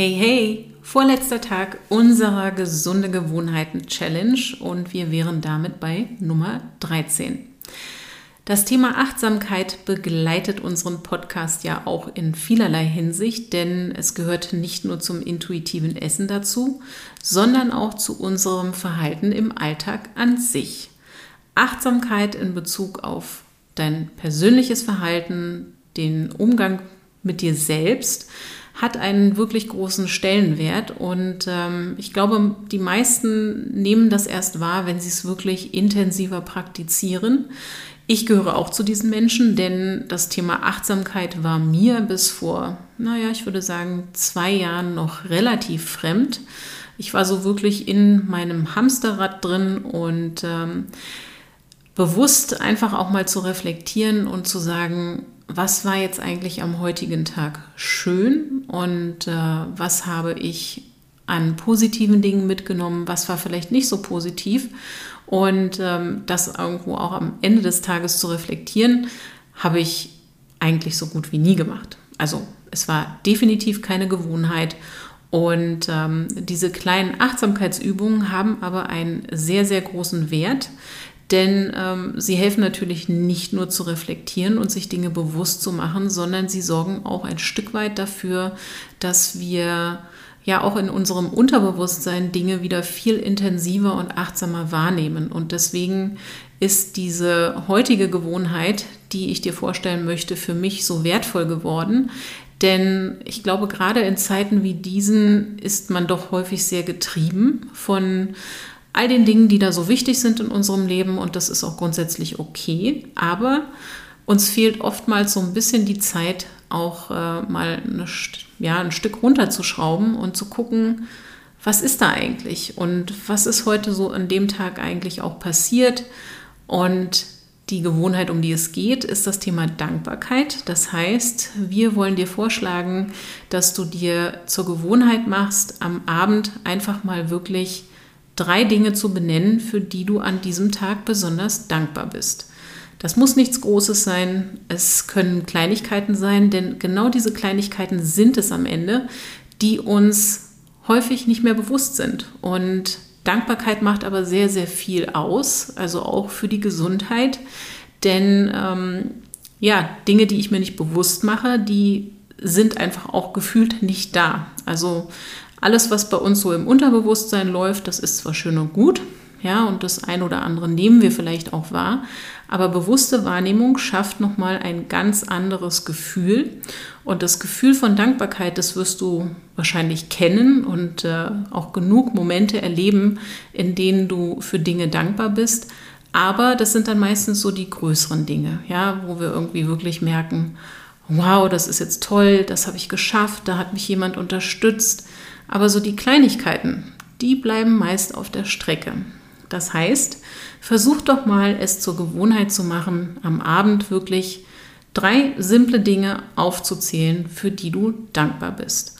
Hey, hey, vorletzter Tag unserer gesunde Gewohnheiten Challenge und wir wären damit bei Nummer 13. Das Thema Achtsamkeit begleitet unseren Podcast ja auch in vielerlei Hinsicht, denn es gehört nicht nur zum intuitiven Essen dazu, sondern auch zu unserem Verhalten im Alltag an sich. Achtsamkeit in Bezug auf dein persönliches Verhalten, den Umgang mit dir selbst, hat einen wirklich großen Stellenwert und ähm, ich glaube, die meisten nehmen das erst wahr, wenn sie es wirklich intensiver praktizieren. Ich gehöre auch zu diesen Menschen, denn das Thema Achtsamkeit war mir bis vor, naja, ich würde sagen, zwei Jahren noch relativ fremd. Ich war so wirklich in meinem Hamsterrad drin und ähm, bewusst einfach auch mal zu reflektieren und zu sagen, was war jetzt eigentlich am heutigen Tag schön und äh, was habe ich an positiven Dingen mitgenommen, was war vielleicht nicht so positiv und ähm, das irgendwo auch am Ende des Tages zu reflektieren, habe ich eigentlich so gut wie nie gemacht. Also es war definitiv keine Gewohnheit und ähm, diese kleinen Achtsamkeitsübungen haben aber einen sehr, sehr großen Wert, denn ähm, sie helfen natürlich nicht nur zu reflektieren und sich Dinge bewusst zu machen, sondern sie sorgen auch ein Stück weit dafür, dass wir ja auch in unserem Unterbewusstsein Dinge wieder viel intensiver und achtsamer wahrnehmen. Und deswegen ist diese heutige Gewohnheit, die ich dir vorstellen möchte, für mich so wertvoll geworden. Denn ich glaube, gerade in Zeiten wie diesen ist man doch häufig sehr getrieben von all den Dingen, die da so wichtig sind in unserem Leben und das ist auch grundsätzlich okay. Aber uns fehlt oftmals so ein bisschen die Zeit, auch äh, mal eine, ja, ein Stück runterzuschrauben und zu gucken, was ist da eigentlich und was ist heute so an dem Tag eigentlich auch passiert. Und die Gewohnheit, um die es geht, ist das Thema Dankbarkeit. Das heißt, wir wollen dir vorschlagen, dass du dir zur Gewohnheit machst, am Abend einfach mal wirklich drei Dinge zu benennen, für die du an diesem Tag besonders dankbar bist. Das muss nichts Großes sein, es können Kleinigkeiten sein, denn genau diese Kleinigkeiten sind es am Ende, die uns häufig nicht mehr bewusst sind. Und Dankbarkeit macht aber sehr, sehr viel aus, also auch für die Gesundheit. Denn ähm, ja, Dinge, die ich mir nicht bewusst mache, die sind einfach auch gefühlt nicht da. Also alles, was bei uns so im Unterbewusstsein läuft, das ist zwar schön und gut, ja, und das ein oder andere nehmen wir vielleicht auch wahr, aber bewusste Wahrnehmung schafft nochmal ein ganz anderes Gefühl. Und das Gefühl von Dankbarkeit, das wirst du wahrscheinlich kennen und äh, auch genug Momente erleben, in denen du für Dinge dankbar bist. Aber das sind dann meistens so die größeren Dinge, ja, wo wir irgendwie wirklich merken, wow, das ist jetzt toll, das habe ich geschafft, da hat mich jemand unterstützt. Aber so die Kleinigkeiten, die bleiben meist auf der Strecke. Das heißt, versuch doch mal es zur Gewohnheit zu machen, am Abend wirklich drei simple Dinge aufzuzählen, für die du dankbar bist.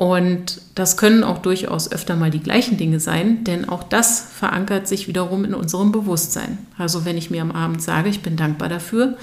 Und das können auch durchaus öfter mal die gleichen Dinge sein, denn auch das verankert sich wiederum in unserem Bewusstsein. Also wenn ich mir am Abend sage, ich bin dankbar dafür,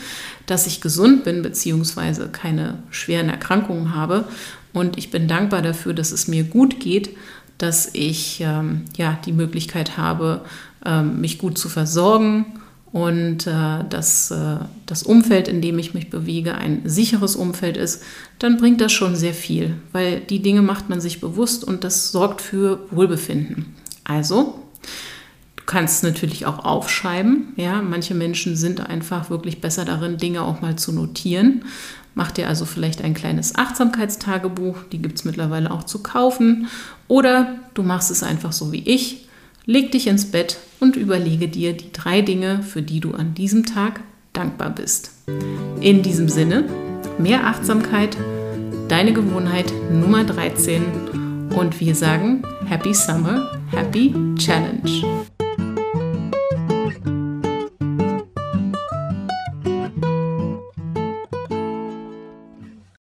dass ich gesund bin bzw. keine schweren Erkrankungen habe und ich bin dankbar dafür, dass es mir gut geht, dass ich ähm, ja die Möglichkeit habe, ähm, mich gut zu versorgen und äh, dass äh, das Umfeld, in dem ich mich bewege, ein sicheres Umfeld ist, dann bringt das schon sehr viel, weil die Dinge macht man sich bewusst und das sorgt für Wohlbefinden. Also, du kannst natürlich auch aufschreiben. Ja, manche Menschen sind einfach wirklich besser darin, Dinge auch mal zu notieren. Mach dir also vielleicht ein kleines Achtsamkeitstagebuch, die gibt es mittlerweile auch zu kaufen. Oder du machst es einfach so wie ich. Leg dich ins Bett und überlege dir die drei Dinge, für die du an diesem Tag dankbar bist. In diesem Sinne, mehr Achtsamkeit, deine Gewohnheit Nummer 13 und wir sagen Happy Summer, Happy Challenge.